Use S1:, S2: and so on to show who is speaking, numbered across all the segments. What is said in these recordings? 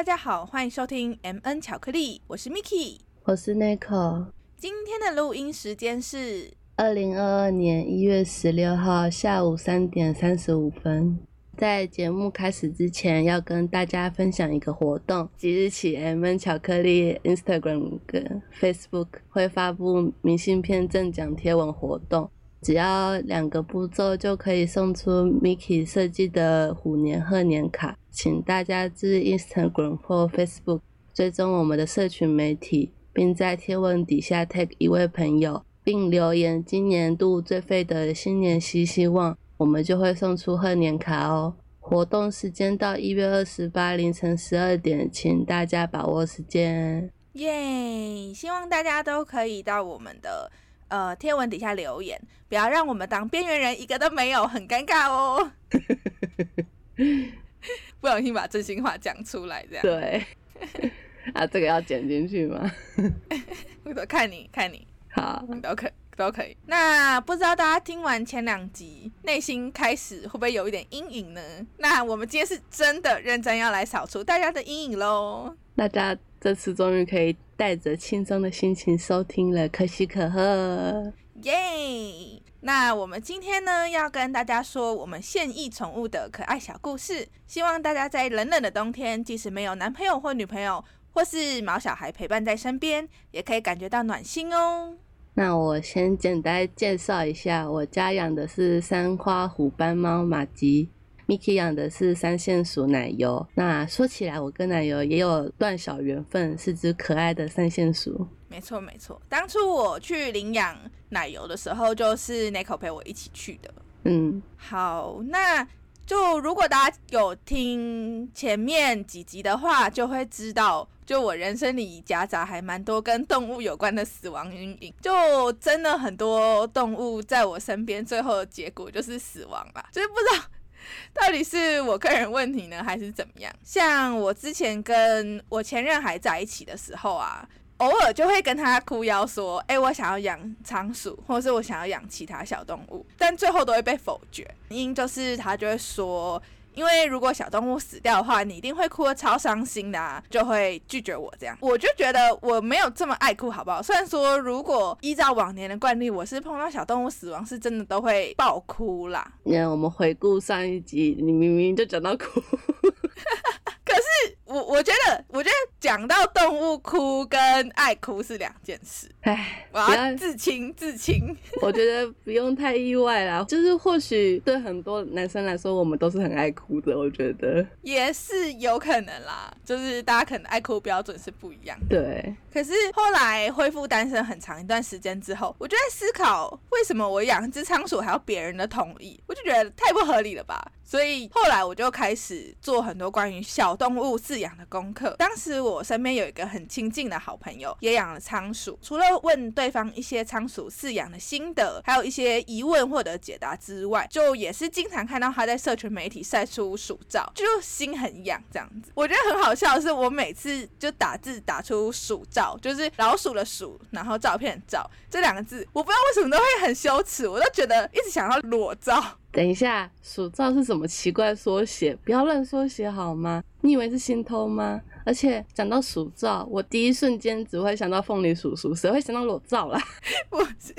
S1: 大家好，欢迎收听 M N 巧克力，我是 Miki，
S2: 我是 Nico。
S1: 今天的录音时间是
S2: 二零二二年一月十六号下午三点三十五分。在节目开始之前，要跟大家分享一个活动。即日起，M N 巧克力 Instagram 跟 Facebook 会发布明信片赠奖贴文活动。只要两个步骤就可以送出 Miki 设计的虎年贺年卡，请大家至 Instagram 或 Facebook 追踪我们的社群媒体，并在贴文底下 tag 一位朋友，并留言今年度最废的新年希希望，我们就会送出贺年卡哦。活动时间到一月二十八凌晨十二点，请大家把握时间。
S1: 耶！希望大家都可以到我们的。呃，贴文底下留言，不要让我们当边缘人，一个都没有，很尴尬哦。不小心把真心话讲出来，这样
S2: 对。啊，这个要剪进去吗？
S1: 我都看你看你，
S2: 好，
S1: 都可都可以。那不知道大家听完前两集，内心开始会不会有一点阴影呢？那我们今天是真的认真要来扫除大家的阴影喽。
S2: 大家这次终于可以。带着轻松的心情收听了，可喜可贺，
S1: 耶！那我们今天呢，要跟大家说我们现役宠物的可爱小故事。希望大家在冷冷的冬天，即使没有男朋友或女朋友，或是毛小孩陪伴在身边，也可以感觉到暖心哦。
S2: 那我先简单介绍一下，我家养的是三花虎斑猫马吉。Miki 养的是三线鼠奶油。那说起来，我跟奶油也有段小缘分，是只可爱的三线鼠。
S1: 没错，没错。当初我去领养奶油的时候，就是 Nico 陪我一起去的。
S2: 嗯，
S1: 好，那就如果大家有听前面几集的话，就会知道，就我人生里夹杂还蛮多跟动物有关的死亡阴影。就真的很多动物在我身边，最后的结果就是死亡啦，就是不知道。到底是我个人问题呢，还是怎么样？像我之前跟我前任还在一起的时候啊，偶尔就会跟他哭腰说：“哎，我想要养仓鼠，或者是我想要养其他小动物。”但最后都会被否决，原因就是他就会说。因为如果小动物死掉的话，你一定会哭得超伤心的啊，就会拒绝我这样。我就觉得我没有这么爱哭，好不好？虽然说如果依照往年的惯例，我是碰到小动物死亡是真的都会爆哭啦。
S2: 那我们回顾上一集，你明明就讲到哭。
S1: 我我觉得，我觉得讲到动物哭跟爱哭是两件事。
S2: 哎，
S1: 我要自清自清。
S2: 我觉得不用太意外啦，就是或许对很多男生来说，我们都是很爱哭的。我觉得
S1: 也是有可能啦，就是大家可能爱哭标准是不一样。
S2: 对。
S1: 可是后来恢复单身很长一段时间之后，我就在思考，为什么我养一只仓鼠还要别人的同意？我就觉得太不合理了吧。所以后来我就开始做很多关于小动物饲养的功课。当时我身边有一个很亲近的好朋友，也养了仓鼠。除了问对方一些仓鼠饲养的心得，还有一些疑问或者解答之外，就也是经常看到他在社群媒体晒出鼠照，就心很痒这样子。我觉得很好笑的是，我每次就打字打出鼠照，就是老鼠的鼠，然后照片照这两个字，我不知道为什么都会很羞耻，我都觉得一直想要裸照。
S2: 等一下，鼠照是什么奇怪缩写？不要乱缩写好吗？你以为是心偷吗？而且讲到鼠照，我第一瞬间只会想到凤梨叔叔，谁会想到裸照啦？
S1: 不是，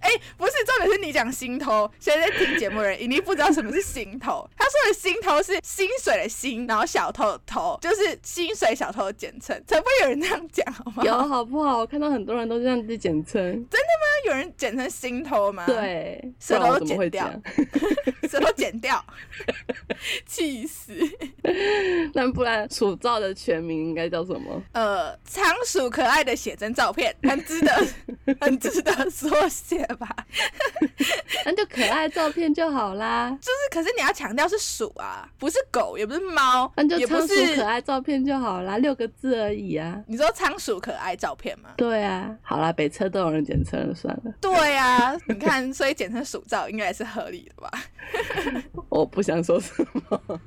S1: 哎，不是，重点是你讲心头。现在听节目的人一定不知道什么是心头。他说的心头是薪水的薪，然后小偷的偷，就是薪水小偷的简称。才不会有人这样讲好吗？
S2: 有好不好？我看到很多人都这样子简称。真的
S1: 吗？有人简称心头吗？
S2: 对，
S1: 舌头剪掉，舌头剪掉，气死！
S2: 那不然鼠照的全名应该叫什么？
S1: 呃，仓鼠可爱的写真照片，很值得，很值得缩写吧？
S2: 那就可爱照片就好啦。
S1: 就是，可是你要强调是鼠啊，不是狗，也不是猫，
S2: 那就仓鼠可爱照片就好啦，六个字而已啊。
S1: 你说仓鼠可爱照片吗？
S2: 对啊，好啦，北车都有人简称了，算了。
S1: 对啊，你看，所以简称鼠照应该是合理的吧？
S2: 我不想说什么。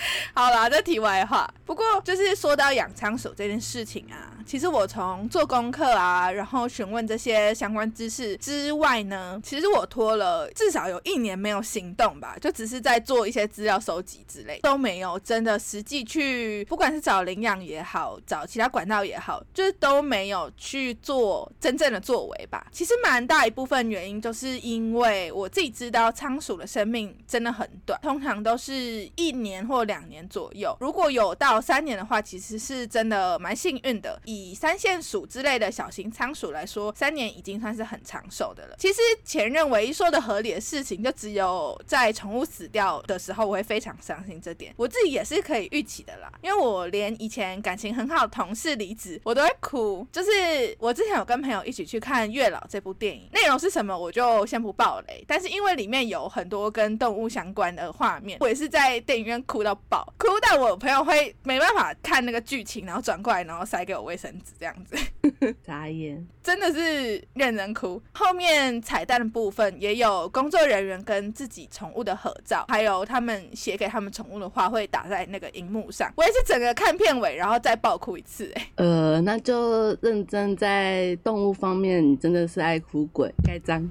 S1: 好啦，这题外话。不过，就是说到养仓鼠这件事情啊，其实我从做功课啊，然后询问这些相关知识之外呢，其实我拖了至少有一年没有行动吧，就只是在做一些资料收集之类，都没有真的实际去，不管是找领养也好，找其他管道也好，就是都没有去做真正的作为吧。其实蛮大一部分原因就是因为我自己知道仓鼠的生命真的很短，通常都是一年或两年左右。如果有到三年的话，其实是真的蛮幸运的。以三线鼠之类的小型仓鼠来说，三年已经算是很长寿的了。其实前任唯一说的合理的事情，就只有在宠物死掉的时候，我会非常伤心。这点我自己也是可以预期的啦，因为我连以前感情很好的同事离职，我都会哭。就是我之前有跟朋友一起去看《月老》这部电影，内容是什么我就先不爆雷。但是因为里面有很多跟动物相关的画面，我也是在电影院哭到爆，哭到我朋友会没办法看那个剧情，然后转过来，然后塞给我卫生纸这样子。
S2: 眨眼，
S1: 真的是认人哭。后面彩蛋的部分也有工作人员跟自己宠物的合照，还有他们写给他们宠物的话会打在那个荧幕上。我也是整个看片尾，然后再爆哭一次。哎，
S2: 呃，那就认真在动物方面，你真的是爱哭鬼，盖章。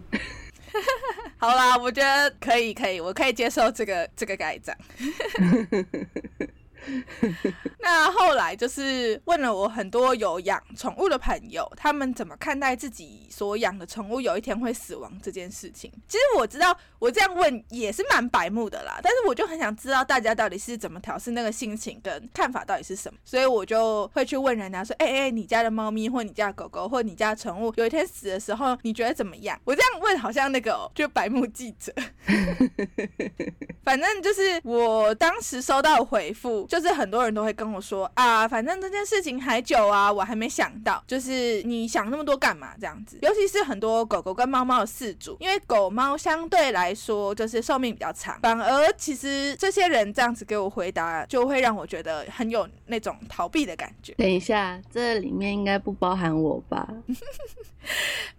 S1: 好啦，我觉得可以，可以，我可以接受这个这个改章。那后来就是问了我很多有养宠物的朋友，他们怎么看待自己所养的宠物有一天会死亡这件事情。其实我知道我这样问也是蛮白目的啦，但是我就很想知道大家到底是怎么调试那个心情跟看法到底是什么，所以我就会去问人家说：“哎哎，你家的猫咪或你家的狗狗或你家的宠物有一天死的时候，你觉得怎么样？”我这样问好像那个就白目记者，反正就是我当时收到回复。就是很多人都会跟我说啊，反正这件事情还久啊，我还没想到。就是你想那么多干嘛？这样子，尤其是很多狗狗跟猫猫的饲主，因为狗猫相对来说就是寿命比较长，反而其实这些人这样子给我回答，就会让我觉得很有那种逃避的感觉。
S2: 等一下，这里面应该不包含我吧？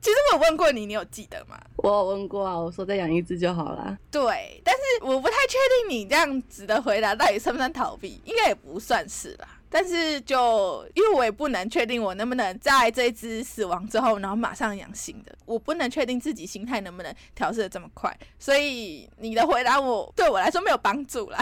S1: 其实我问过你，你有记得吗？
S2: 我有问过啊，我说再养一只就好了。
S1: 对，但是我不太确定你这样子的回答到底算不算逃避。应该也不算是啦。但是就因为我也不能确定我能不能在这一只死亡之后，然后马上养新的，我不能确定自己心态能不能调试的这么快，所以你的回答我对我来说没有帮助啦。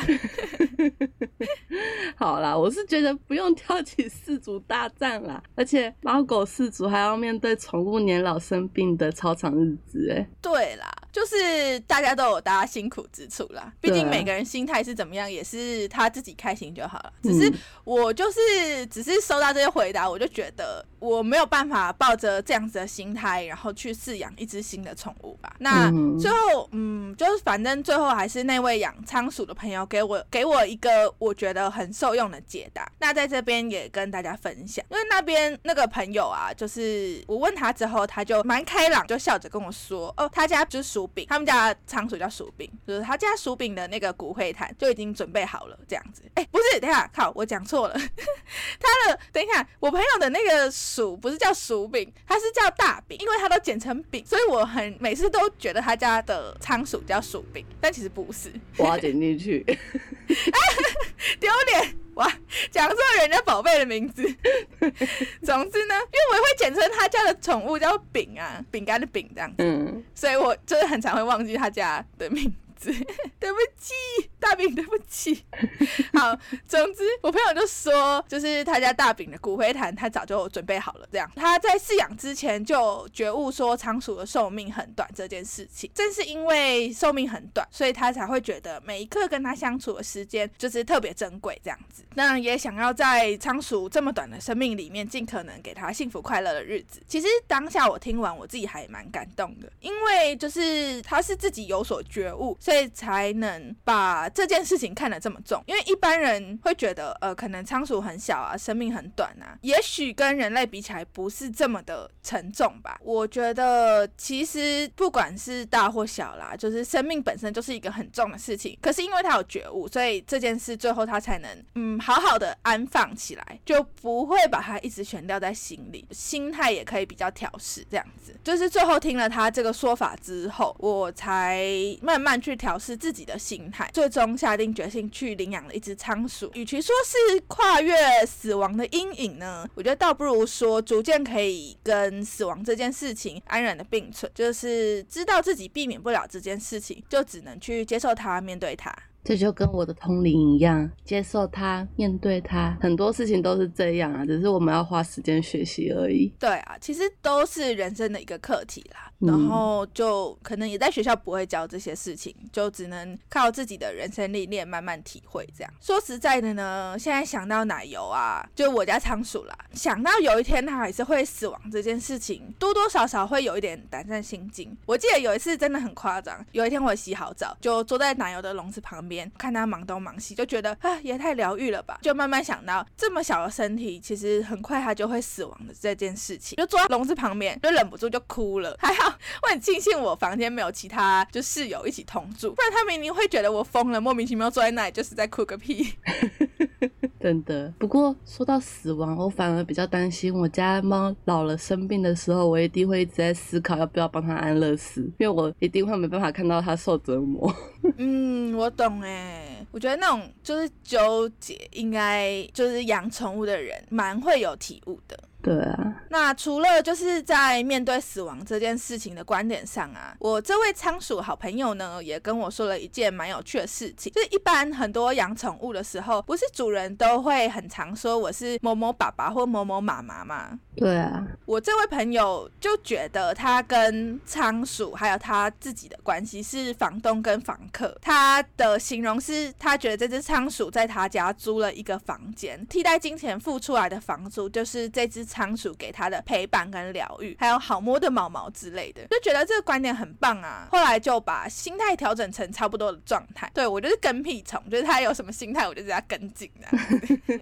S2: 好啦，我是觉得不用挑起四族大战啦，而且猫狗四族还要面对宠物年老生病的超长日子，哎，
S1: 对啦，就是大家都有大家辛苦之处啦，毕竟每个人心态是怎么样，也是他自己开心就好了，只是我。就是只是收到这些回答，我就觉得我没有办法抱着这样子的心态，然后去饲养一只新的宠物吧。那最后，嗯，就是反正最后还是那位养仓鼠的朋友给我给我一个我觉得很受用的解答。那在这边也跟大家分享，因为那边那个朋友啊，就是我问他之后，他就蛮开朗，就笑着跟我说：“哦，他家就是薯饼，他们家仓鼠叫薯饼，就是他家薯饼的那个骨灰坛就已经准备好了，这样子。”哎，不是，等下，靠，我讲错了。他的等一下，我朋友的那个薯不是叫薯饼，他是叫大饼，因为他都剪成饼，所以我很每次都觉得他家的仓鼠叫薯饼，但其实不是。
S2: 我要剪进去，
S1: 丢脸！哇，讲错人家宝贝的名字。总之呢，因为我会简称他家的宠物叫饼啊，饼干的饼这样子，所以我就是很常会忘记他家的名。对不起，大饼，对不起。好，总之我朋友就说，就是他家大饼的骨灰坛，他早就准备好了。这样，他在饲养之前就觉悟说，仓鼠的寿命很短这件事情。正是因为寿命很短，所以他才会觉得每一刻跟他相处的时间就是特别珍贵。这样子，那也想要在仓鼠这么短的生命里面，尽可能给他幸福快乐的日子。其实当下我听完，我自己还蛮感动的，因为就是他是自己有所觉悟。所以才能把这件事情看得这么重，因为一般人会觉得，呃，可能仓鼠很小啊，生命很短啊，也许跟人类比起来不是这么的沉重吧。我觉得其实不管是大或小啦，就是生命本身就是一个很重的事情。可是因为他有觉悟，所以这件事最后他才能，嗯，好好的安放起来，就不会把它一直悬吊在心里，心态也可以比较调试。这样子，就是最后听了他这个说法之后，我才慢慢去。调试自己的心态，最终下定决心去领养了一只仓鼠。与其说是跨越死亡的阴影呢，我觉得倒不如说逐渐可以跟死亡这件事情安然的并存，就是知道自己避免不了这件事情，就只能去接受它，面对它。
S2: 这就跟我的通灵一样，接受它，面对它，很多事情都是这样啊，只是我们要花时间学习而已。
S1: 对啊，其实都是人生的一个课题啦。然后就可能也在学校不会教这些事情，就只能靠自己的人生历练慢慢体会。这样说实在的呢，现在想到奶油啊，就我家仓鼠啦，想到有一天它还是会死亡这件事情，多多少少会有一点胆战心惊。我记得有一次真的很夸张，有一天我洗好澡，就坐在奶油的笼子旁边。看他忙东忙西，就觉得啊，也太疗愈了吧！就慢慢想到这么小的身体，其实很快他就会死亡的这件事情，就坐在笼子旁边，就忍不住就哭了。还好我很庆幸我房间没有其他就室友一起同住，不然他们一定会觉得我疯了，莫名其妙坐在那里就是在哭个屁。
S2: 真的。不过说到死亡，我反而比较担心我家猫老了生病的时候，我一定会一直在思考要不要帮它安乐死，因为我一定会没办法看到它受折磨。
S1: 嗯，我懂哎，哎我觉得那种就是纠结，应该就是养宠物的人蛮会有体悟的。
S2: 对啊，
S1: 那除了就是在面对死亡这件事情的观点上啊，我这位仓鼠好朋友呢，也跟我说了一件蛮有趣的事情。就是一般很多养宠物的时候，不是主人都会很常说我是某某爸爸或某某妈妈吗？
S2: 对啊，
S1: 我这位朋友就觉得他跟仓鼠还有他自己的关系是房东跟房客。他的形容是他觉得这只仓鼠在他家租了一个房间，替代金钱付出来的房租就是这只。仓鼠给他的陪伴跟疗愈，还有好摸的毛毛之类的，就觉得这个观点很棒啊。后来就把心态调整成差不多的状态。对我就是跟屁虫，就是他有什么心态，我就在跟进的。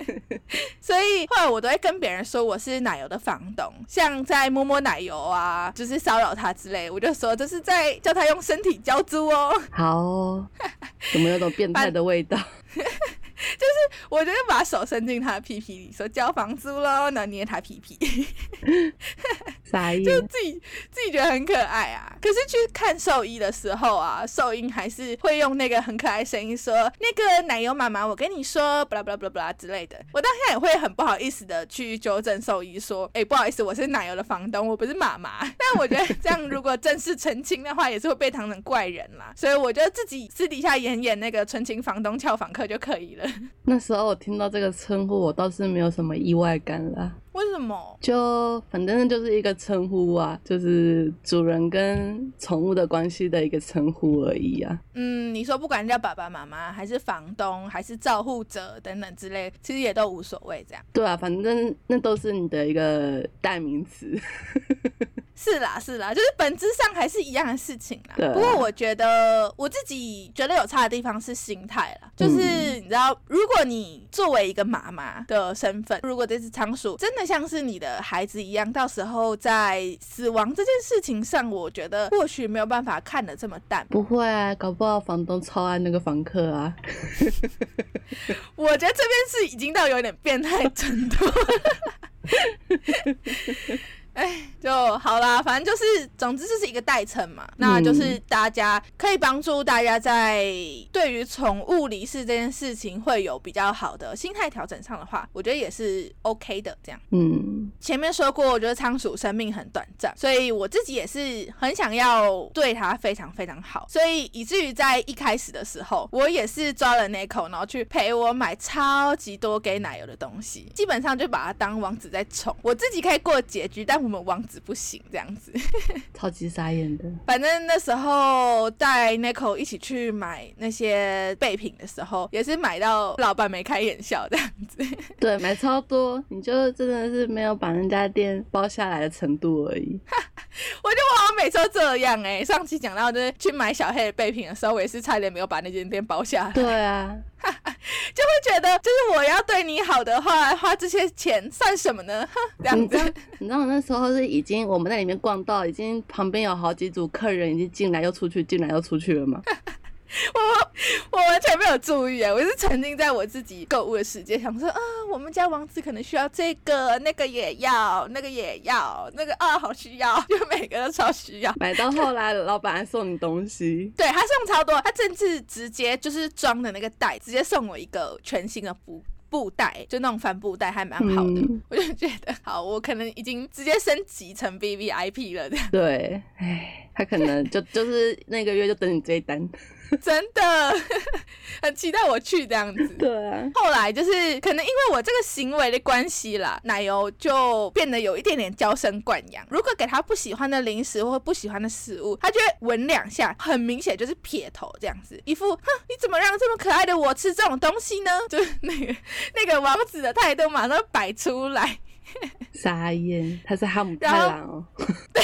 S1: 所以后来我都会跟别人说我是奶油的房东，像在摸摸奶油啊，就是骚扰他之类，我就说这是在叫他用身体交租哦。
S2: 好，怎么有种变态的味道？
S1: 就是我就把手伸进他的屁屁里，说交房租喽，然后捏他屁屁，
S2: 啥意思？
S1: 就自己自己觉得很可爱啊。可是去看兽医的时候啊，兽医还是会用那个很可爱声音说：“那个奶油妈妈，我跟你说，巴拉巴拉巴拉巴拉之类的。”我当下也会很不好意思的去纠正兽医说：“哎，不好意思，我是奶油的房东，我不是妈妈。”但我觉得这样如果正式澄清的话，也是会被当成怪人啦。所以我觉得自己私底下演演那个纯情房东俏房客就可以了。
S2: 那时候我听到这个称呼，我倒是没有什么意外感了。
S1: 为什么？
S2: 就反正就是一个称呼啊，就是主人跟宠物的关系的一个称呼而已啊。
S1: 嗯，你说不管叫爸爸妈妈，还是房东，还是照护者等等之类，其实也都无所谓。这样。
S2: 对啊，反正那都是你的一个代名词。
S1: 是啦，是啦，就是本质上还是一样的事情啦。不过我觉得我自己觉得有差的地方是心态啦，就是你知道，如果你作为一个妈妈的身份，如果这只仓鼠真的像是你的孩子一样，到时候在死亡这件事情上，我觉得或许没有办法看得这么淡。
S2: 不会啊，搞不好房东超爱那个房客啊。
S1: 我觉得这边是已经到有点变态程度。哎，就好啦，反正就是，总之这是一个代称嘛，那就是大家可以帮助大家在对于宠物离世这件事情会有比较好的心态调整上的话，我觉得也是 OK 的。这样，
S2: 嗯，
S1: 前面说过，我觉得仓鼠生命很短暂，所以我自己也是很想要对它非常非常好，所以以至于在一开始的时候，我也是抓了那口，然后去陪我买超级多给奶油的东西，基本上就把它当王子在宠，我自己可以过结局，但。我们王子不行这样子，
S2: 超级傻眼的。
S1: 反正那时候带 n i c o 一起去买那些备品的时候，也是买到老板眉开眼笑这样子。
S2: 对，买超多，你就真的是没有把人家店包下来的程度而已。
S1: 我就我好像每次都这样哎。上期讲到就是去买小黑的备品的时候，我也是差点没有把那间店包下来。
S2: 对啊。
S1: 就会觉得，就是我要对你好的话，花这些钱算什么呢？这样子，
S2: 你知道那时候是已经我们在里面逛到，已经旁边有好几组客人已经进来又出去，进来又出去了嘛？
S1: 我 我完全没有注意，我是沉浸在我自己购物的世界，想说啊，我们家王子可能需要这个，那个也要，那个也要，那个啊，好需要，就每个都超需要。
S2: 买到后来，老板还送你东西，
S1: 对他送超多，他甚至直接就是装的那个袋，直接送我一个全新的布布袋，就那种帆布袋，还蛮好的。我就觉得，好，我可能已经直接升级成 B V I P 了。这样
S2: 对，唉，他可能就 就是那个月就等你这一单。
S1: 真的 很期待我去这样子。
S2: 对啊，
S1: 后来就是可能因为我这个行为的关系啦，奶油就变得有一点点娇生惯养。如果给他不喜欢的零食或不喜欢的食物，他就会闻两下，很明显就是撇头这样子，一副哼，你怎么让这么可爱的我吃这种东西呢？就是那个那个王子的态度马上摆出来。
S2: 傻眼，他是哈姆太郎哦。
S1: 对。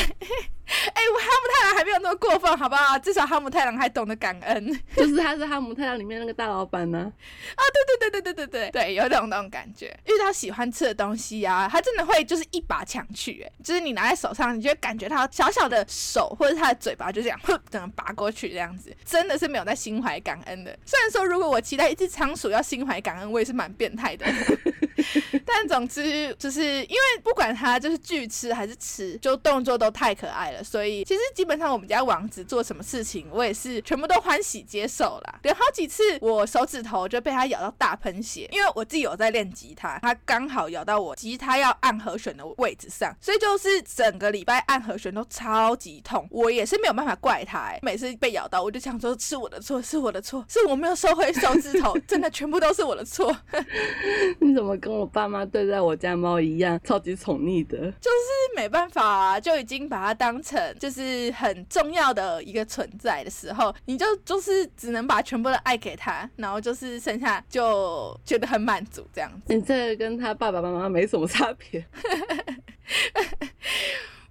S1: 哎，我哈姆太郎还没有那么过分，好不好？至少哈姆太郎还懂得感恩。
S2: 就是他是哈姆太郎里面那个大老板呢。
S1: 啊，对对对对对对对对，有种那种感觉。遇到喜欢吃的东西啊，他真的会就是一把抢去，哎，就是你拿在手上，你就会感觉他小小的手或者他的嘴巴就这样，哼，整个拔过去这样子，真的是没有在心怀感恩的。虽然说如果我期待一只仓鼠要心怀感恩，我也是蛮变态的。但总之就是因为不管他就是拒吃还是吃，就动作都太可爱了。所以其实基本上我们家王子做什么事情，我也是全部都欢喜接受啦。有好几次我手指头就被他咬到大喷血，因为我自己有在练吉他，他刚好咬到我吉他要按和弦的位置上，所以就是整个礼拜按和弦都超级痛。我也是没有办法怪他，每次被咬到我就想说是我的错，是我的错，是我没有收回手指头，真的全部都是我的错。
S2: 你怎么跟我爸妈对待我家猫一样，超级宠溺的？
S1: 就是没办法啊，就已经把它当成。就是很重要的一个存在的时候，你就就是只能把全部的爱给他，然后就是剩下就觉得很满足这样子。
S2: 你这个跟他爸爸妈妈没什么差别。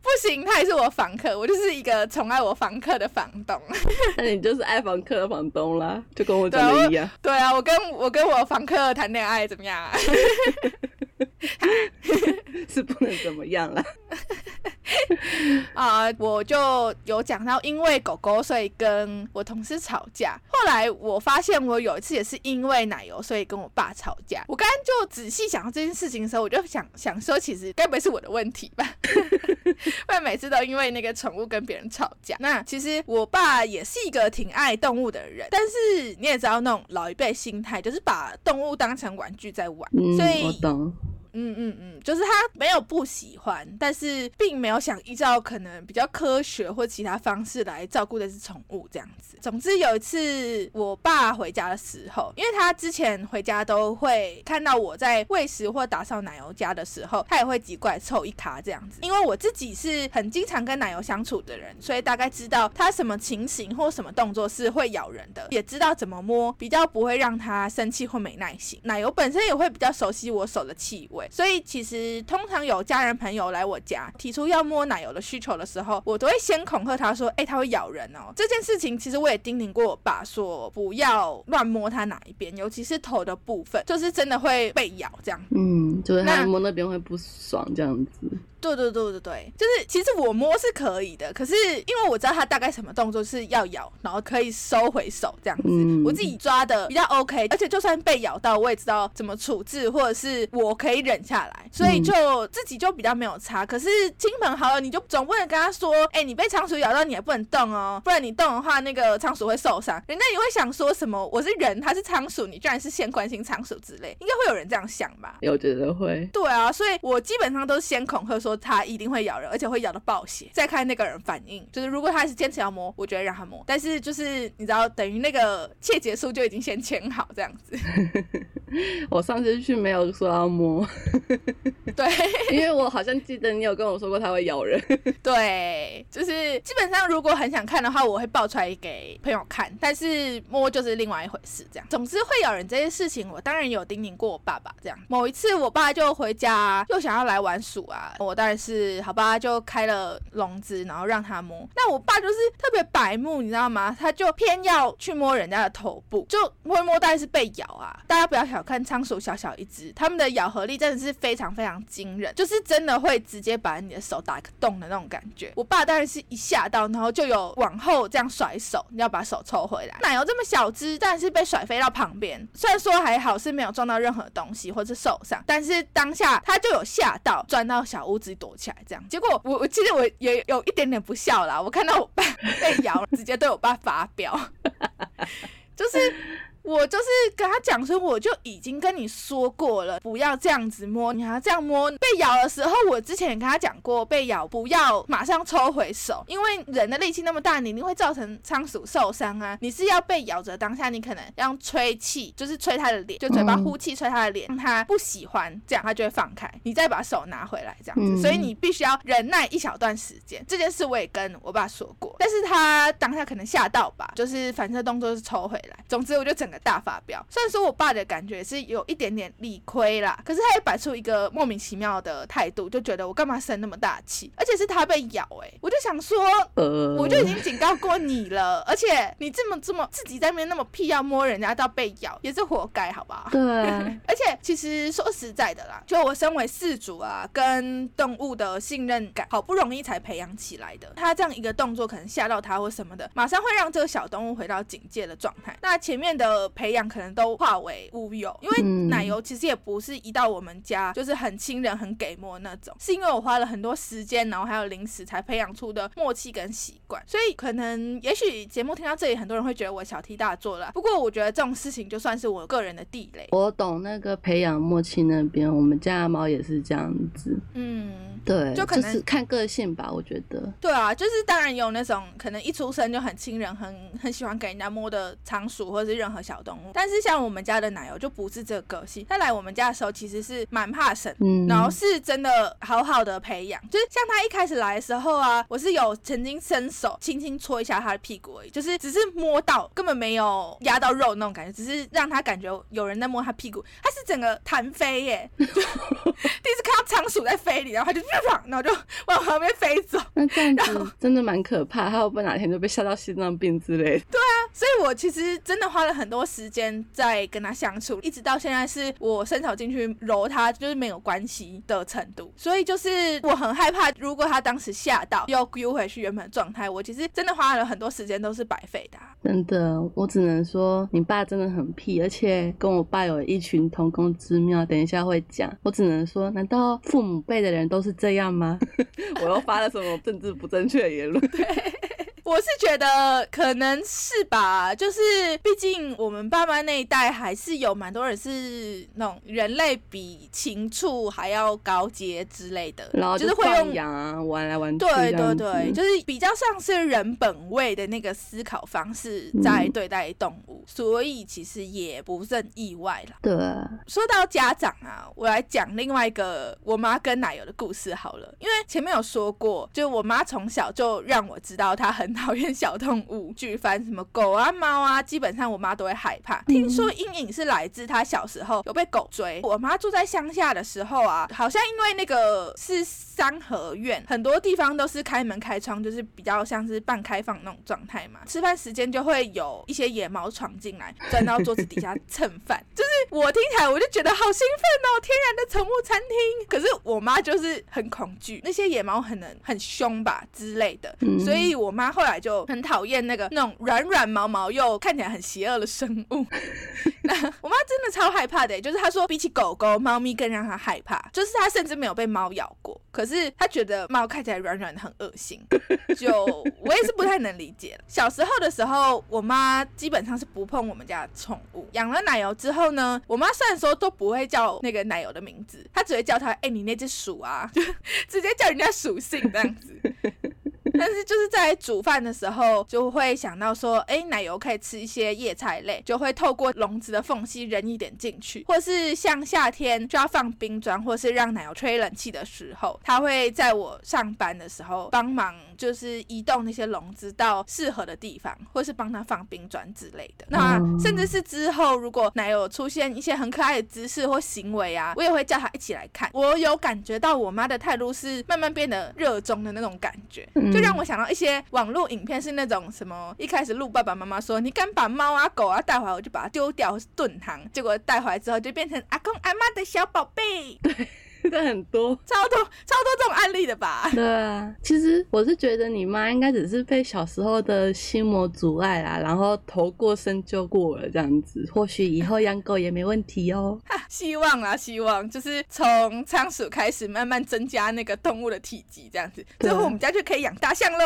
S1: 不行，他也是我房客，我就是一个宠爱我房客的房东。
S2: 那你就是爱房客的房东啦，就跟我讲的一样。
S1: 对啊，我跟我跟我房客谈恋爱怎么样？
S2: 是不能怎么样了。
S1: 啊，我就有讲到，因为狗狗，所以跟我同事吵架。后来我发现，我有一次也是因为奶油，所以跟我爸吵架。我刚刚就仔细想到这件事情的时候，我就想想说，其实该不会是我的问题吧？不然每次都因为那个宠物跟别人吵架。那其实我爸也是一个挺爱动物的人，但是你也知道那种老一辈心态，就是把动物当成玩具在玩。所以
S2: 我懂。
S1: 嗯嗯嗯，就是他没有不喜欢，但是并没有想依照可能比较科学或其他方式来照顾这只宠物这样子。总之有一次我爸回家的时候，因为他之前回家都会看到我在喂食或打扫奶油家的时候，他也会挤过来凑一卡这样子。因为我自己是很经常跟奶油相处的人，所以大概知道他什么情形或什么动作是会咬人的，也知道怎么摸比较不会让他生气或没耐心。奶油本身也会比较熟悉我手的气味。所以其实通常有家人朋友来我家提出要摸奶油的需求的时候，我都会先恐吓他说：“哎，他会咬人哦。”这件事情其实我也叮咛过我爸说，不要乱摸他哪一边，尤其是头的部分，就是真的会被咬这样。
S2: 嗯，就是他摸那边会不爽这样子。
S1: 对对对对对，就是其实我摸是可以的，可是因为我知道他大概什么动作是要咬，然后可以收回手这样子，我自己抓的比较 OK，而且就算被咬到，我也知道怎么处置，或者是我可以忍下来，所以就自己就比较没有差。可是亲朋好友，你就总不能跟他说，哎，你被仓鼠咬到，你也不能动哦，不然你动的话，那个仓鼠会受伤。人家也会想说什么，我是人，他是仓鼠，你居然是先关心仓鼠之类，应该会有人这样想吧？
S2: 我觉得会。
S1: 对啊，所以我基本上都是先恐吓说。他一定会咬人，而且会咬到爆血。再看那个人反应，就是如果他是坚持要摸，我觉得让他摸。但是就是你知道，等于那个切结束就已经先签好这样子。
S2: 我上次去没有说要摸，
S1: 对，
S2: 因为我好像记得你有跟我说过它会咬人。
S1: 对，就是基本上如果很想看的话，我会抱出来给朋友看，但是摸就是另外一回事。这样，总之会咬人这件事情，我当然有叮咛过我爸爸。这样，某一次我爸就回家，又想要来玩鼠啊，我当然是好吧，就开了笼子，然后让他摸。那我爸就是特别白目，你知道吗？他就偏要去摸人家的头部，就摸一摸，但是被咬啊。大家不要想。小看仓鼠小小一只，它们的咬合力真的是非常非常惊人，就是真的会直接把你的手打个洞的那种感觉。我爸当然是一吓到，然后就有往后这样甩手，你要把手抽回来。奶油这么小只，但是被甩飞到旁边，虽然说还好是没有撞到任何东西或是受伤，但是当下他就有吓到，钻到小屋子躲起来这样。结果我我记得我也有一点点不笑啦，我看到我爸被咬，直接对我爸发飙，就是。我就是跟他讲说，我就已经跟你说过了，不要这样子摸，你还要这样摸。被咬的时候，我之前也跟他讲过，被咬不要马上抽回手，因为人的力气那么大，你一定会造成仓鼠受伤啊。你是要被咬着当下，你可能要吹气，就是吹他的脸，就嘴巴呼气吹他的脸，让他不喜欢，这样他就会放开，你再把手拿回来这样子。所以你必须要忍耐一小段时间。这件事我也跟我爸说过，但是他当下可能吓到吧，就是反射动作是抽回来。总之我就整。大发飙，虽然说我爸的感觉是有一点点理亏啦，可是他也摆出一个莫名其妙的态度，就觉得我干嘛生那么大气，而且是他被咬，哎，我就想说，我就已经警告过你了，而且你这么这么自己在那边那么屁要摸人家到被咬，也是活该，好不好？
S2: 对，
S1: 而且其实说实在的啦，就我身为饲主啊，跟动物的信任感好不容易才培养起来的，他这样一个动作可能吓到他或什么的，马上会让这个小动物回到警戒的状态。那前面的。培养可能都化为乌有，因为奶油其实也不是一到我们家就是很亲人、很给摸那种，是因为我花了很多时间，然后还有零食才培养出的默契跟习惯。所以可能也许节目听到这里，很多人会觉得我小题大做了。不过我觉得这种事情就算是我个人的地雷。
S2: 我懂那个培养默契那边，我们家的猫也是这样子。嗯，对，就可能看个性吧，我觉得。
S1: 对啊，就是当然有那种可能一出生就很亲人、很很喜欢给人家摸的仓鼠，或者是任何小。动物，但是像我们家的奶油就不是这个个性。他来我们家的时候，其实是蛮怕生，嗯然后是真的好好的培养。就是像他一开始来的时候啊，我是有曾经伸手轻轻搓一下他的屁股而已，就是只是摸到，根本没有压到肉那种感觉，只是让他感觉有人在摸他屁股。他是整个弹飞耶，第一次看到仓鼠在飞里，然后他就 然后就往旁边飞走。
S2: 那这样子真的蛮可怕，他会不会哪天就被吓到心脏病之类的？
S1: 对啊，所以我其实真的花了很多。时间在跟他相处，一直到现在是我伸手进去揉他，就是没有关系的程度。所以就是我很害怕，如果他当时吓到又丢回去原本的状态，我其实真的花了很多时间都是白费的。
S2: 真的，我只能说你爸真的很屁，而且跟我爸有一群同工之妙。等一下会讲，我只能说，难道父母辈的人都是这样吗？我又发了什么政治不正确的言论？
S1: 对。我是觉得可能是吧，就是毕竟我们爸妈那一代还是有蛮多人是那种人类比禽畜还要高阶之类的，
S2: 然后
S1: 就是
S2: 会用玩来玩去，
S1: 对对对，就是比较像是人本位的那个思考方式在对待动物，所以其实也不是很意外了。
S2: 对，
S1: 说到家长啊，我来讲另外一个我妈跟奶油的故事好了，因为前面有说过，就我妈从小就让我知道她很。讨厌小动物，举凡什么狗啊、猫啊，基本上我妈都会害怕。听说阴影是来自她小时候有被狗追。我妈住在乡下的时候啊，好像因为那个是三合院，很多地方都是开门开窗，就是比较像是半开放那种状态嘛。吃饭时间就会有一些野猫闯进来，钻到桌子底下蹭饭。就是我听起来我就觉得好兴奋哦，天然的宠物餐厅。可是我妈就是很恐惧那些野猫，可能很凶吧之类的，所以我妈后后来。就很讨厌那个那种软软毛毛又看起来很邪恶的生物。那 我妈真的超害怕的，就是她说比起狗狗，猫咪更让她害怕。就是她甚至没有被猫咬过，可是她觉得猫看起来软软的很恶心。就我也是不太能理解。小时候的时候，我妈基本上是不碰我们家的宠物。养了奶油之后呢，我妈虽然说都不会叫那个奶油的名字，她只会叫它哎你那只鼠啊，就直接叫人家属性这样子。但是就是在煮饭的时候，就会想到说，哎，奶油可以吃一些叶菜类，就会透过笼子的缝隙扔一点进去，或是像夏天就要放冰砖，或是让奶油吹冷气的时候，他会在我上班的时候帮忙，就是移动那些笼子到适合的地方，或是帮他放冰砖之类的。那甚至是之后如果奶油出现一些很可爱的姿势或行为啊，我也会叫他一起来看。我有感觉到我妈的态度是慢慢变得热衷的那种感觉，就让。我想到一些网络影片，是那种什么一开始录爸爸妈妈说你敢把猫啊狗啊带回来，我就把它丢掉或，是炖汤，结果带回来之后就变成阿公阿妈的小宝贝。
S2: 对。的很多，
S1: 超多超多这种案例的吧？
S2: 对啊，其实我是觉得你妈应该只是被小时候的心魔阻碍啦，然后头过身就过了这样子，或许以后养狗也没问题哦。
S1: 希望啊，希望就是从仓鼠开始慢慢增加那个动物的体积，这样子，最后我们家就可以养大象喽。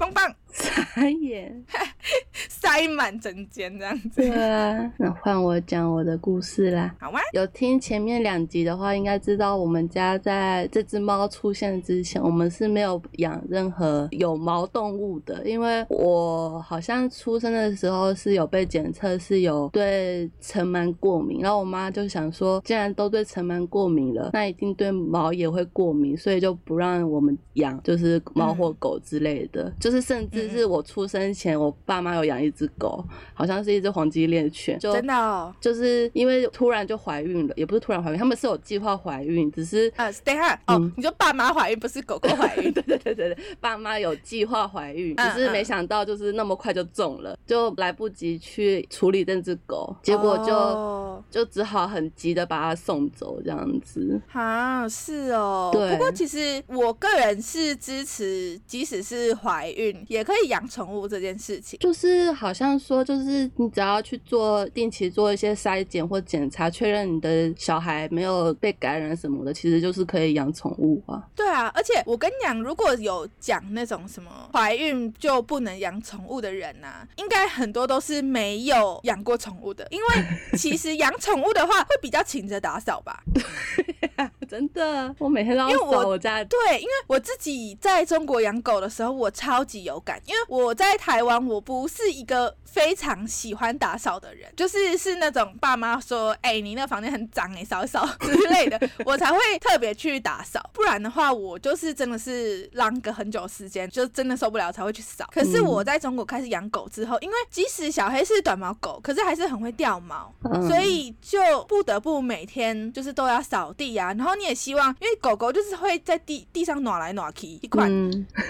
S1: 棒棒，
S2: 傻眼，
S1: 塞满整间这样子。
S2: 对啊，那换我讲我的故事啦。
S1: 好啊，
S2: 有听前面两集的话，应该知道我们家在这只猫出现之前，我们是没有养任何有毛动物的。因为我好像出生的时候是有被检测是有对尘螨过敏，然后我妈就想说，既然都对尘螨过敏了，那一定对毛也会过敏，所以就不让我们养，就是猫或狗之类的。就就是甚至是我出生前，我爸妈有养一只狗，好像是一只黄金猎犬，就
S1: 真的，哦
S2: 就是因为突然就怀孕了，也不是突然怀孕，他们是有计划怀孕，只是
S1: 呃，等下哦，你说爸妈怀孕不是狗狗怀孕？
S2: 对对对对对，爸妈有计划怀孕，只是没想到就是那么快就中了，就来不及去处理那只狗，结果就就只好很急的把它送走这样子。
S1: 啊，是哦，
S2: 对。
S1: 不过其实我个人是支持，即使是怀孕。也可以养宠物这件事情，
S2: 就是好像说，就是你只要去做定期做一些筛检或检查，确认你的小孩没有被感染什么的，其实就是可以养宠物啊。
S1: 对啊，而且我跟你讲，如果有讲那种什么怀孕就不能养宠物的人呐，应该很多都是没有养过宠物的，因为其实养宠物的话会比较勤着打扫吧。
S2: 真的，我每天都要扫我家。
S1: 对，因为我自己在中国养狗的时候，我超级有感，因为我在台湾，我不是一个非常喜欢打扫的人，就是是那种爸妈说，哎，你那房间很脏，哎，扫一扫之类的，我才会特别去打扫。不然的话，我就是真的是浪个很久时间，就真的受不了才会去扫。可是我在中国开始养狗之后，因为即使小黑是短毛狗，可是还是很会掉毛，所以就不得不每天就是都要扫地呀，然后。你也希望，因为狗狗就是会在地地上挪来挪去一块，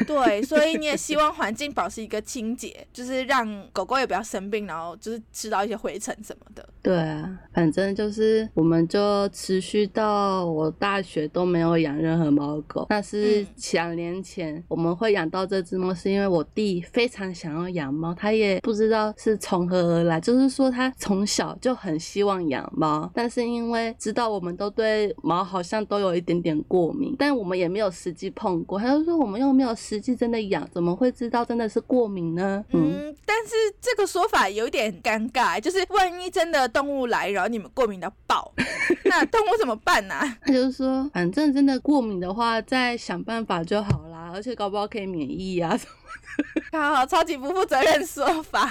S1: 对，所以你也希望环境保持一个清洁，就是让狗狗也不要生病，然后就是吃到一些灰尘什么的。
S2: 对啊，反正就是我们就持续到我大学都没有养任何猫狗。那是两年前我们会养到这只猫，是因为我弟非常想要养猫，他也不知道是从何而来，就是说他从小就很希望养猫，但是因为知道我们都对猫好像。都有一点点过敏，但我们也没有实际碰过。他就说我们又没有实际真的养，怎么会知道真的是过敏呢？
S1: 嗯，但是这个说法有点尴尬，就是万一真的动物来，然后你们过敏到爆，那动物怎么办呢？
S2: 他就是说，反正真的过敏的话，再想办法就好啦，而且搞不好可以免疫啊什么
S1: 的。好，超级不负责任说法。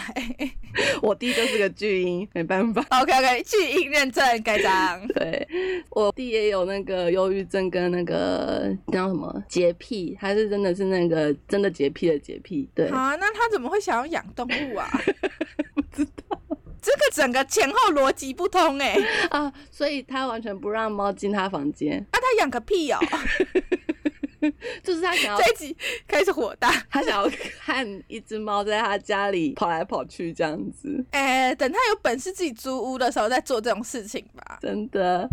S2: 我弟就是个巨婴，没办法。
S1: OK OK，巨婴认证盖章。
S2: 对我弟也有那个忧郁症跟那个叫什么洁癖，他是真的是那个真的洁癖的洁癖。对
S1: 啊，那他怎么会想要养动物啊？
S2: 不知道，
S1: 这个整个前后逻辑不通哎
S2: 啊，所以他完全不让猫进他房间。
S1: 啊，他养个屁哦！
S2: 就是他想要
S1: 这一集开始火大，
S2: 他想要看一只猫在他家里跑来跑去这样子。
S1: 哎，等他有本事自己租屋的时候再做这种事情吧。
S2: 真的，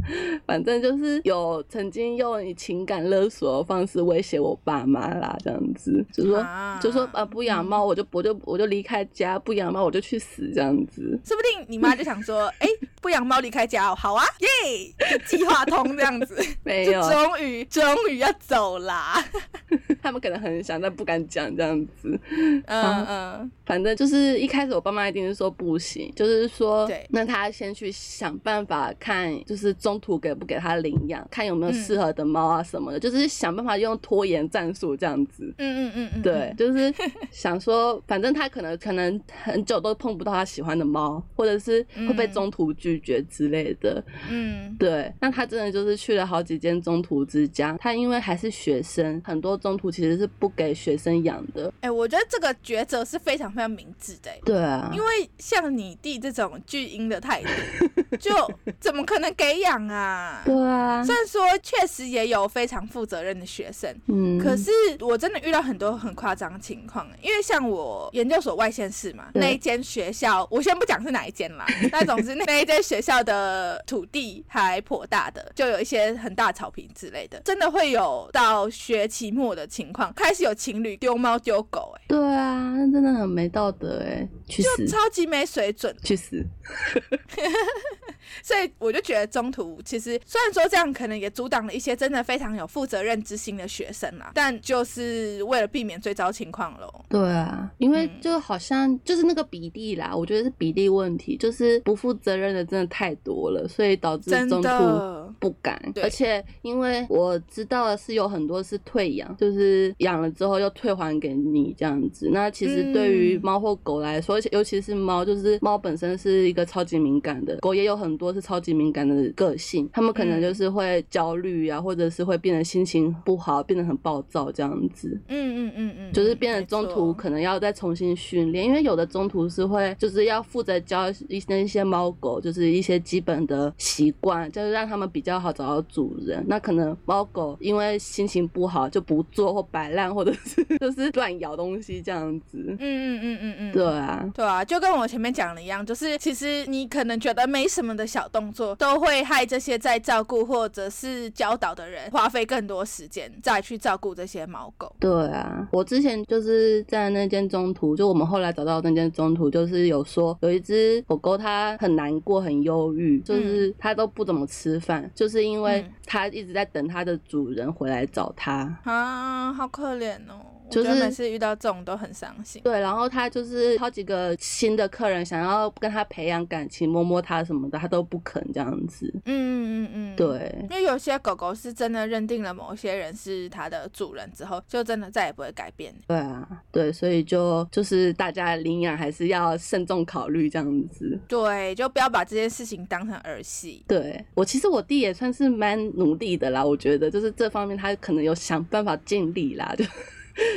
S2: 反正就是有曾经用以情感勒索的方式威胁我爸妈啦，这样子，就说就说啊，不养猫我就我就我就离开家，不养猫我就去死这样子。
S1: 说不定你妈就想说，哎，不养猫离开家哦，好啊，耶，计划通这样子，
S2: 没有，
S1: 终于终于要走啦。
S2: 他们可能很想，但不敢讲这样子。嗯嗯，反正就是一开始我爸妈一定是说不行，就是说，那他先去想办法看，就是中途给不给他领养，看有没有适合的猫啊什么的，就是想办法用拖延战术这样子。嗯嗯嗯嗯对，就是想说，反正他可能可能很久都碰不到他喜欢的猫，或者是会被中途拒绝之类的。嗯，对，那他真的就是去了好几间中途之家，他因为还是学生，很多中途。其实是不给学生养的。
S1: 哎、我觉得这个抉择是非常非常明智的、欸，
S2: 对啊，
S1: 因为像你弟这种巨婴的态度，就怎么可能给养啊？
S2: 对啊，
S1: 虽然说确实也有非常负责任的学生，
S2: 嗯，
S1: 可是我真的遇到很多很夸张的情况，因为像我研究所外县市嘛，那一间学校，我先不讲是哪一间啦，但总之那一间学校的土地还颇大的，就有一些很大草坪之类的，真的会有到学期末的情况，开始有情侣丢猫丢狗、
S2: 对啊，那真的很没道德哎，去死，
S1: 超级没水准。
S2: 去死！
S1: 所以我就觉得中途其实虽然说这样可能也阻挡了一些真的非常有负责任之心的学生啦，但就是为了避免最糟情况喽。
S2: 对啊，因为
S1: 嗯
S2: 就好像就是那个比例啦，我觉得是比例问题，就是不负责任的真的太多了，所以导致
S1: 真
S2: 中途
S1: 的，
S2: 不敢。
S1: 对
S2: 而且因为我知道的是有很多是退养，就是养了之后又退还给你这样子。那其实对于
S1: 嗯
S2: 猫或狗来说，尤其是猫，就是猫本身是一个超级敏感的，狗也有很多是超级敏感的个性，它们可能
S1: 嗯
S2: 就是会焦虑啊，或者是会变得心情不好，变得很暴躁这样子。
S1: 嗯嗯嗯嗯，
S2: 就是变得中途可能要再重新训练，因为有的中途是会就是要负责教一些一些猫狗，就是一些基本的习惯，就是让他们比较好找到主人。那可能猫狗因为心情不好就不做或摆烂，或者是 就是乱咬东西这样子。
S1: 嗯嗯嗯嗯嗯，
S2: 对啊，
S1: 对啊，就跟我前面讲的一样，就是其实你可能觉得没什么的小动作，都会害这些在照顾或者是教导的人花费更多时间再去照顾这些猫狗。
S2: 对啊，我之前就是在那间中途，就我们后来找到那间中途，就是有说有一只狗狗它很难过、很忧郁，就是它都不怎么吃饭，就是因为
S1: 嗯
S2: 它一直在等它的主人回来找它。
S1: 啊，好可怜哦！
S2: 就是
S1: 每次遇到这种都很伤心。
S2: 对，然后他就是好几个新的客人想要跟他培养感情，摸摸他什么的，他都不肯这样子。
S1: 嗯嗯嗯嗯，。
S2: 对，
S1: 因为有些狗狗是真的认定了某些人是它的主人之后，就真的再也不会改变。
S2: 对啊，对，所以就就是大家领养还是要慎重考虑这样子。
S1: 对，就不要把这件事情当成儿戏。
S2: 对我其实我弟也算是蛮努力的啦，我觉得就是这方面他可能有想办法尽力啦，就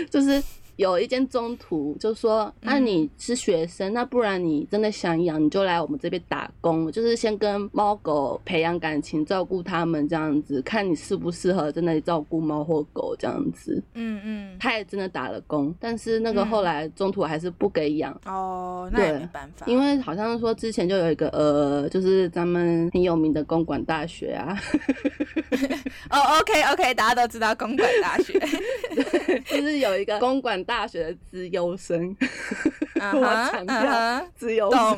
S2: 就是。有一间中途就说，那、
S1: 嗯
S2: 你是学生，那不然你真的想养，你就来我们这边打工，就是先跟猫狗培养感情，照顾它们这样子，看你适不适合真的照顾猫或狗这样子。
S1: 嗯嗯。
S2: 他也真的打了工，但是那个
S1: 嗯
S2: 后来中途还是不给养，
S1: 哦，那也没办法。
S2: 因为好像说之前就有一个呃，就是咱们很有名的公馆大学啊，
S1: 哦，OK OK，大家都知道公馆大学。
S2: 就是有一个公管大学的资优生，我强调资优生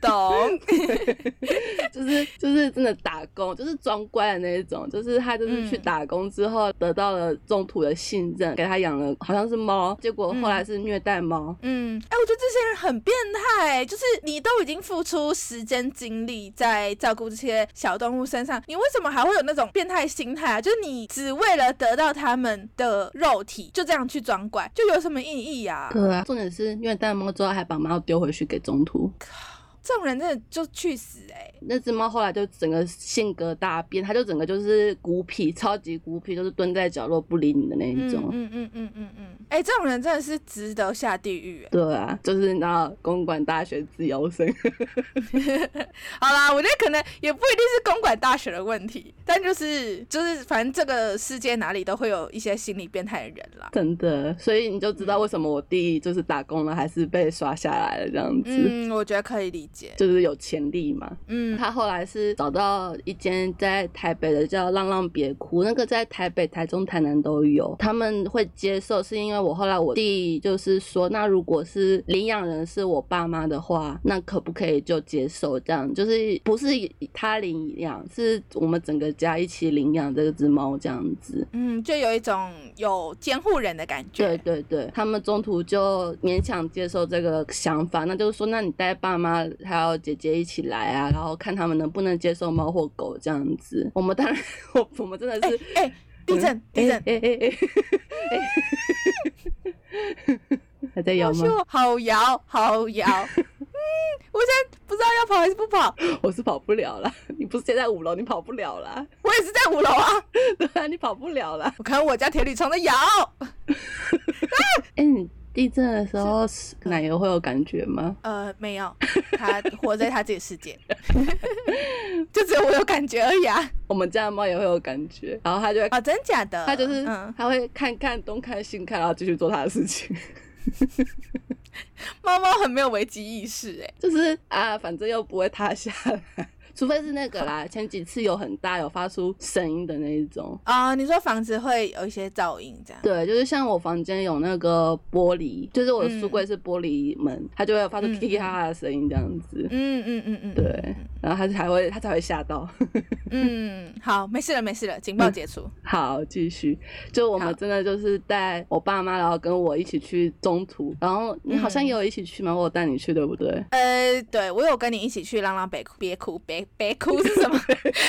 S1: 懂。
S2: 就是就是真的打工，就是装乖的那一种，就是他就是去
S1: 嗯
S2: 打工之后得到了中途的信任，给他养了好像是猫，结果后来是虐待猫。
S1: 嗯，哎、我觉得这些人很变态，就是你都已经付出时间精力在照顾这些小动物身上，你为什么还会有那种变态心态啊？就是你只为了得到他们的肉体，就这样去装乖，就有什么意义呀、
S2: 对啊，重点是虐待猫之后还把猫丢回去给中途，
S1: 这种人真的就去死哎、
S2: 那只猫后来就整个性格大变，它就整个就是孤僻，超级孤僻，就是蹲在角落不理你的那一
S1: 嗯
S2: 种。
S1: 嗯嗯嗯嗯嗯，哎、这种人真的是值得下地狱哎。
S2: 对啊，就是你知道公管大学自由生，
S1: 好啦，我觉得可能也不一定是公馆大学的问题，但就是就是反正这个世界哪里都会有一些心理变态的人啦。
S2: 真的，所以你就知道为什么我弟就是打工了还是被刷下来了这样子，
S1: 嗯，我觉得可以理解。
S2: 就是有潜力嘛。
S1: 嗯，
S2: 他后来是找到一间在台北的叫“浪浪别哭”，那个在台北、台中、台南都有。他们会接受，是因为我后来我弟就是说，那如果是领养人是我爸妈的话，那可不可以就接受？这样就是不是他领养，是我们整个家一起领养这只猫这样子。
S1: 嗯，就有一种有监护人的感觉。
S2: 对对对，他们中途就勉强接受这个想法，那就是说，那你带爸妈还有姐姐一起来啊，然后看他们能不能接受猫或狗这样子。我们当然，我 我们真的是
S1: 哎、哎、地震，地震，
S2: 哎哎哎哎，还在摇吗？
S1: 好摇，好摇。嗯，我现在不知道要跑还是不跑，
S2: 我是跑不了了，你不是现在五楼，你跑不了了，
S1: 我也是在五楼啊。
S2: 对啊，你跑不了了。
S1: 我看我家铁铝床在摇。
S2: 哎、你地震的时候奶油会有感觉吗？
S1: 呃，没有，他活在他自己的世界，就只有我有感觉而已啊！
S2: 我们家的猫也会有感觉，然后它就会，
S1: 啊，真假的？
S2: 它就是
S1: 嗯，
S2: 它会看看东看西看，然后继续做它的事情。
S1: 猫猫很没有危机意识，哎，
S2: 就是啊，反正又不会塌下来，除非是那个啦，前几次有很大有发出声音的那一种。
S1: 啊，你说房子会有一些噪音这样？
S2: 对，就是像我房间有那个玻璃，就是我的
S1: 嗯
S2: 书柜是玻璃门，它就会发出
S1: 嗯
S2: 噼噼啪啪的声音这样子。
S1: 嗯嗯嗯嗯，
S2: 对，然后它才会它才会吓到。
S1: 嗯，好，没事了，没事了，警报解除。
S2: 好，继续。就我们真的就是带我爸妈，然后跟我一起去中途，然后你好像
S1: 嗯
S2: 也有一起去吗？我有带你去，对不对？
S1: 呃，对我有跟你一起去浪浪北哭，别哭，别别哭是什么？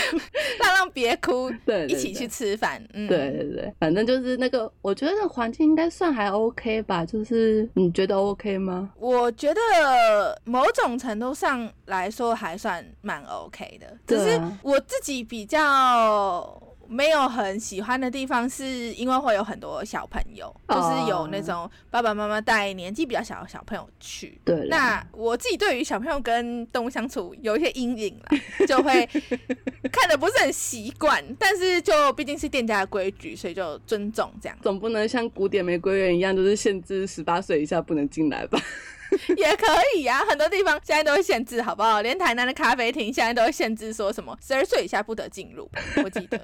S1: 让让别哭，
S2: 对
S1: 一起去吃饭。嗯，
S2: 对对对，反正就是那个，我觉得那个环境应该算还 OK 吧。就是你觉得 OK 吗？
S1: 我觉得某种程度上来说还算蛮 OK 的，只是我自己比较。没有很喜欢的地方，是因为会有很多小朋友，就是有那种爸爸妈妈带年纪比较小的小朋友去。
S2: 对
S1: 那我自己对于小朋友跟动物相处有一些阴影啦，就会看的不是很习惯，但是就毕竟是店家的规矩，所以就尊重这样。
S2: 总不能像古典玫瑰园一样，就是限制十八岁以下不能进来吧？
S1: 也可以呀、很多地方现在都会限制，好不好？连台南的咖啡厅现在都会限制，说什么十二岁以下不得进入。我记得，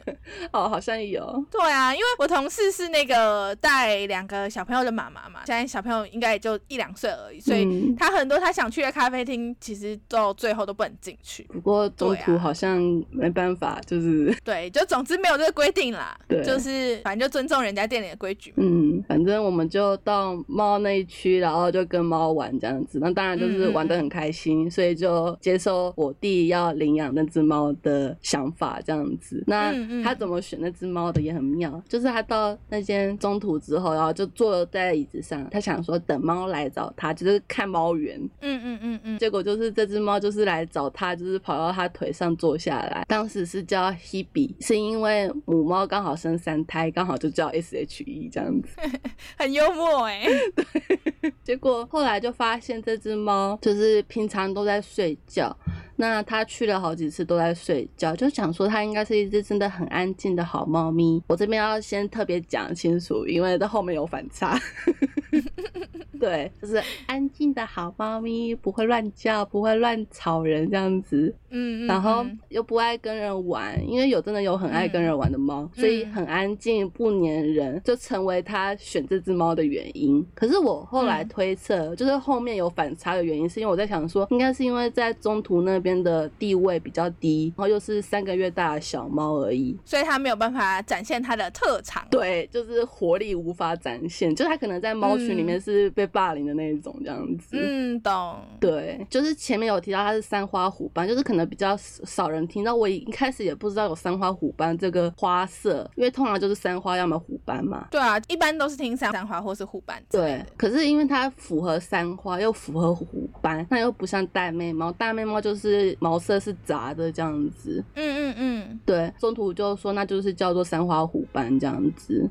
S2: 哦，好像有。
S1: 对啊，因为我同事是那个带两个小朋友的妈妈嘛，现在小朋友应该也就一两岁而已，所以
S2: 嗯
S1: 他很多他想去的咖啡厅，其实到最后都不能进去。
S2: 不过中途好像没办法，就是
S1: 对，就总之没有这个规定啦，
S2: 对
S1: 就是反正就尊重人家店里的规矩嘛。
S2: 嗯，反正我们就到猫那一区，然后就跟猫玩这样子。那当然就是玩得很开心，所以就接受我弟要领养那只猫的想法这样子。那他怎么选那只猫的也很妙，就是他到那间中途之后，然后就坐在椅子上，他想说等猫来找他，就是看猫园。
S1: 嗯嗯嗯嗯，
S2: 结果就是这只猫就是来找他，就是跑到他腿上坐下来。当时是叫 Hebe，是因为母猫刚好生三胎，刚好就叫 SHE 这样子。
S1: 很幽默哎、对
S2: 结果后来就发现这只猫就是平常都在睡觉，那它去了好几次都在睡觉，就想说它应该是一只真的很安静的好猫咪。我这边要先特别讲清楚，因为在后面有反差。对，就是安静的好猫咪，不会乱叫，不会乱吵人这样子。
S1: 嗯嗯，
S2: 然后
S1: 嗯
S2: 又不爱跟人玩，因为有真的有很爱跟人玩的猫，所以很安静不粘人，就成为他选这只猫的原因。可是我后来
S1: 嗯
S2: 推测，就是后面有反差的原因，是因为我在想说，应该是因为在中途那边的地位比较低，然后又是三个月大的小猫而已。
S1: 所以它没有办法展现它的特长。
S2: 对，就是活力无法展现，就它可能在猫群里面是被霸凌的那一种这样子。
S1: 嗯，懂。
S2: 对，就是前面有提到它是三花虎斑，就是可能比较少少人听到。我一开始也不知道有三花虎斑这个花色，因为通常就是三花要么虎斑嘛。
S1: 对啊，一般都是听三三花或是虎斑
S2: 对。，可是因为它符合三花，又符合虎斑，那又不像玳瑁猫，玳瑁猫就是毛色是杂的这样子。
S1: 嗯嗯嗯，
S2: 对，中途就说那就是叫做三花虎斑这样子。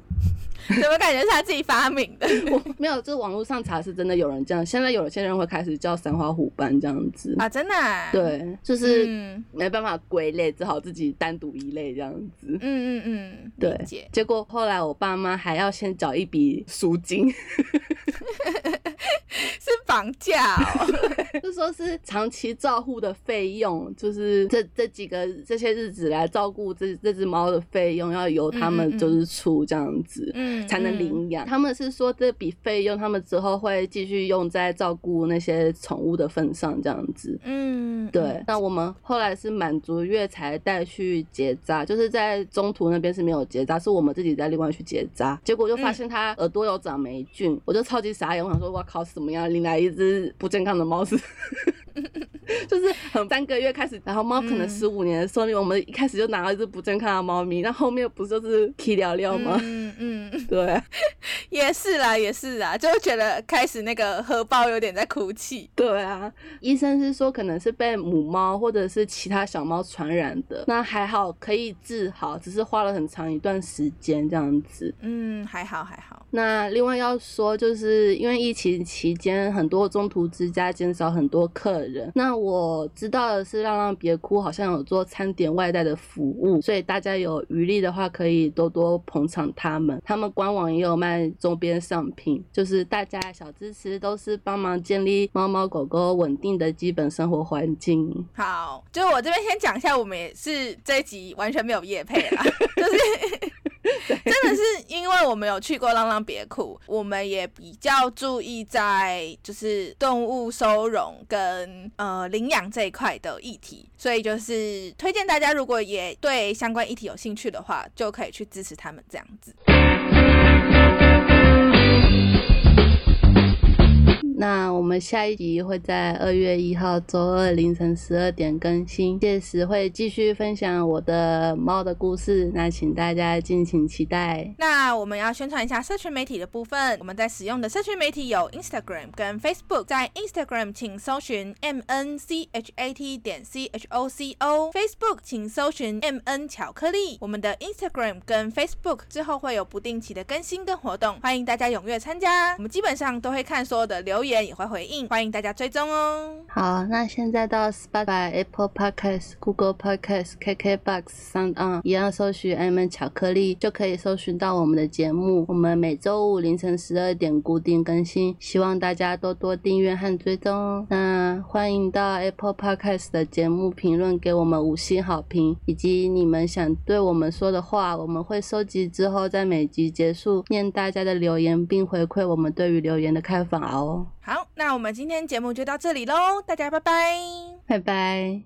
S1: 怎么感觉是他自己发明的
S2: 我 没有，这网络上查是真的有人这样，现在有些人会开始叫三花虎斑这样子。
S1: 啊？真的、啊？，
S2: 对，就是
S1: 嗯
S2: 没办法归类，只好自己单独一类这样子。
S1: 嗯嗯嗯，
S2: 对。结果后来我爸妈还要先缴一笔赎金，
S1: 是绑架哦。
S2: 就说是长期照护的费用，就是这这几个这些日子来照顾这这只猫的费用，要由他们就是出这样子。
S1: 嗯，
S2: 才能领养。他们是说这笔费用，他们之后会继续用在照顾那些宠物的份上，这样子。
S1: 嗯。嗯，
S2: 对，那我们后来是满足月才带去结扎，就是在中途那边是没有结扎，是我们自己在另外去结扎。结果就发现它耳朵有长霉菌，我就超级傻眼，我想说，哇靠，是怎么样领来一只不健康的猫是？就是很三个月开始，然后猫可能
S1: 嗯
S2: 十五年的寿命，我们一开始就拿到一只不健康的猫咪，那后面不就是 K 聊聊吗？
S1: 嗯嗯，
S2: 对啊，
S1: 也是啦，也是啦，就觉得开始那个荷包有点在哭泣。
S2: 对啊，医生是说可能是被母猫或者是其他小猫传染的，那还好可以治好，只是花了很长一段时间这样子。
S1: 嗯，还好还好。
S2: 那另外要说，就是因为疫情期间，很多中途之家减少很多客人。那我知道的是，让让别哭好像有做餐点外带的服务，所以大家有余力的话，可以多多捧场他们。他们官网也有卖周边商品，就是大家小支持都是帮忙建立猫猫狗狗稳定的基本生活环境。
S1: 好，就是我这边先讲一下，我们也是这一集完全没有夜配啦，就是真的是因为我们有去过浪浪别库，我们也比较注意在就是动物收容跟呃领养这一块的议题，所以就是推荐大家如果也对相关议题有兴趣的话，就可以去支持他们这样子。
S2: 那我们下一集会在二月一号周二凌晨十二点更新，届时会继续分享我的猫的故事，那请大家敬请期待。
S1: 那我们要宣传一下社群媒体的部分，我们在使用的社群媒体有 Instagram 跟 Facebook，在 Instagram 请搜寻 M N C H A T 点 C H O C O，Facebook 请搜寻 M N 巧克力。我们的 Instagram 跟 Facebook 之后会有不定期的更新跟活动，欢迎大家踊跃参加。我们基本上都会看所有的留言，也会回应，欢迎大家追踪哦。
S2: 好，那现在到 Spotify、Apple Podcast、Google Podcast、KKBox、Sound On 一样搜寻 M 巧克力，就可以搜寻到我们的节目。我们每周五凌晨十二点固定更新，希望大家多多订阅和追踪哦。那欢迎到 Apple Podcast 的节目评论给我们五星好评，以及你们想对我们说的话，我们会收集之后在每集结束念大家的留言，并回馈我们对于留言的看法哦。
S1: 好，那我们今天节目就到这里喽，大家拜拜。
S2: 拜拜。